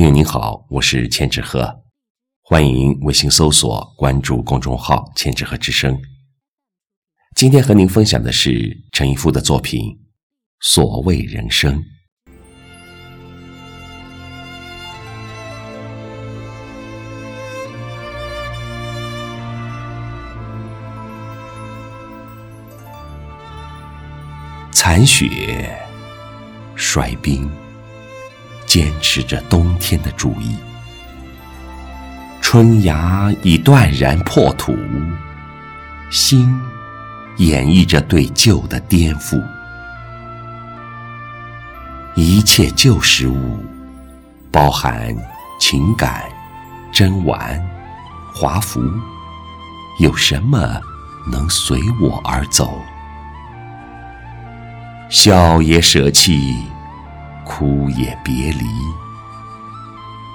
朋友您好，我是千纸鹤，欢迎微信搜索关注公众号“千纸鹤之声”。今天和您分享的是陈一夫的作品《所谓人生》。残雪，衰冰。坚持着冬天的主意，春芽已断然破土，心演绎着对旧的颠覆。一切旧事物，包含情感、珍玩、华服，有什么能随我而走？笑也舍弃。哭也别离，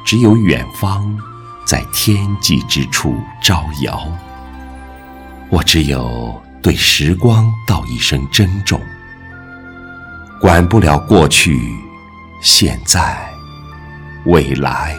只有远方在天际之处招摇。我只有对时光道一声珍重，管不了过去、现在、未来。